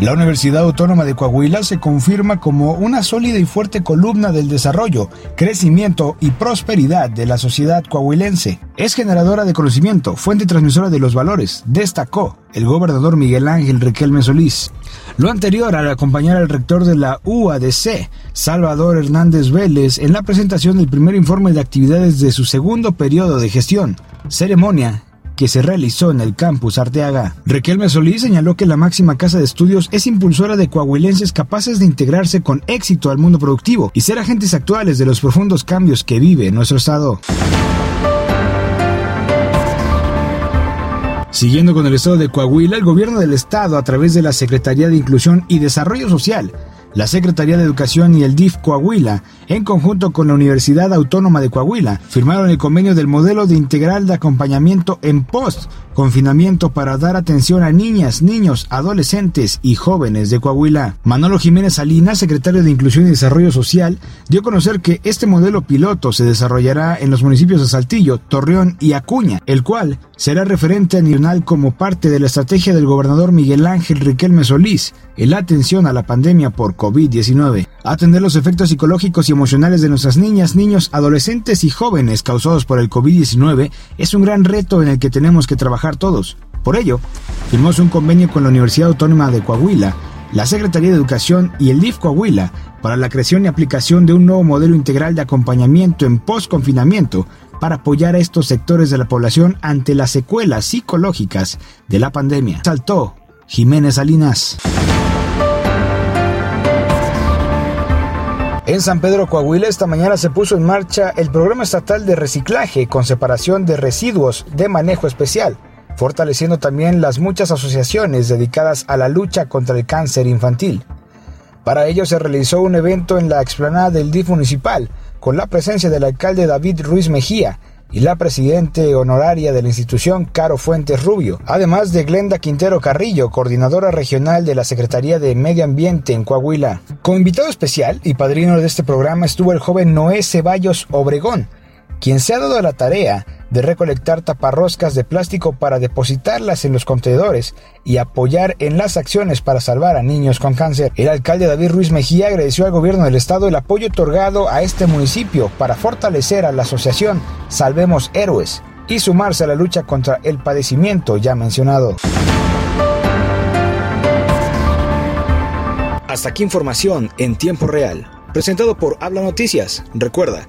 La Universidad Autónoma de Coahuila se confirma como una sólida y fuerte columna del desarrollo, crecimiento y prosperidad de la sociedad coahuilense. Es generadora de conocimiento, fuente transmisora de los valores, destacó el gobernador Miguel Ángel Riquelme Solís. Lo anterior al acompañar al rector de la UADC, Salvador Hernández Vélez, en la presentación del primer informe de actividades de su segundo periodo de gestión, ceremonia que se realizó en el campus Arteaga. Riquelme Solís señaló que la máxima casa de estudios es impulsora de coahuilenses capaces de integrarse con éxito al mundo productivo y ser agentes actuales de los profundos cambios que vive nuestro estado. Siguiendo con el estado de Coahuila, el gobierno del estado, a través de la Secretaría de Inclusión y Desarrollo Social, la Secretaría de Educación y el DIF Coahuila, en conjunto con la Universidad Autónoma de Coahuila, firmaron el convenio del modelo de integral de acompañamiento en post confinamiento para dar atención a niñas, niños, adolescentes y jóvenes de Coahuila. Manolo Jiménez Salinas, secretario de Inclusión y Desarrollo Social, dio a conocer que este modelo piloto se desarrollará en los municipios de Saltillo, Torreón y Acuña, el cual será referente a nacional como parte de la estrategia del gobernador Miguel Ángel Riquelme Solís en la atención a la pandemia por COVID-19. Atender los efectos psicológicos y emocionales de nuestras niñas, niños, adolescentes y jóvenes causados por el COVID-19 es un gran reto en el que tenemos que trabajar todos. Por ello, firmó un convenio con la Universidad Autónoma de Coahuila, la Secretaría de Educación y el DIF Coahuila para la creación y aplicación de un nuevo modelo integral de acompañamiento en post-confinamiento para apoyar a estos sectores de la población ante las secuelas psicológicas de la pandemia. Saltó Jiménez Salinas. En San Pedro Coahuila esta mañana se puso en marcha el programa estatal de reciclaje con separación de residuos de manejo especial, fortaleciendo también las muchas asociaciones dedicadas a la lucha contra el cáncer infantil. Para ello se realizó un evento en la explanada del DIF municipal, con la presencia del alcalde David Ruiz Mejía, y la presidente honoraria de la institución, Caro Fuentes Rubio, además de Glenda Quintero Carrillo, coordinadora regional de la Secretaría de Medio Ambiente en Coahuila. Como invitado especial y padrino de este programa estuvo el joven Noé Ceballos Obregón, quien se ha dado la tarea de recolectar taparroscas de plástico para depositarlas en los contenedores y apoyar en las acciones para salvar a niños con cáncer. El alcalde David Ruiz Mejía agradeció al gobierno del estado el apoyo otorgado a este municipio para fortalecer a la asociación Salvemos Héroes y sumarse a la lucha contra el padecimiento ya mencionado. Hasta aquí información en tiempo real, presentado por Habla Noticias. Recuerda,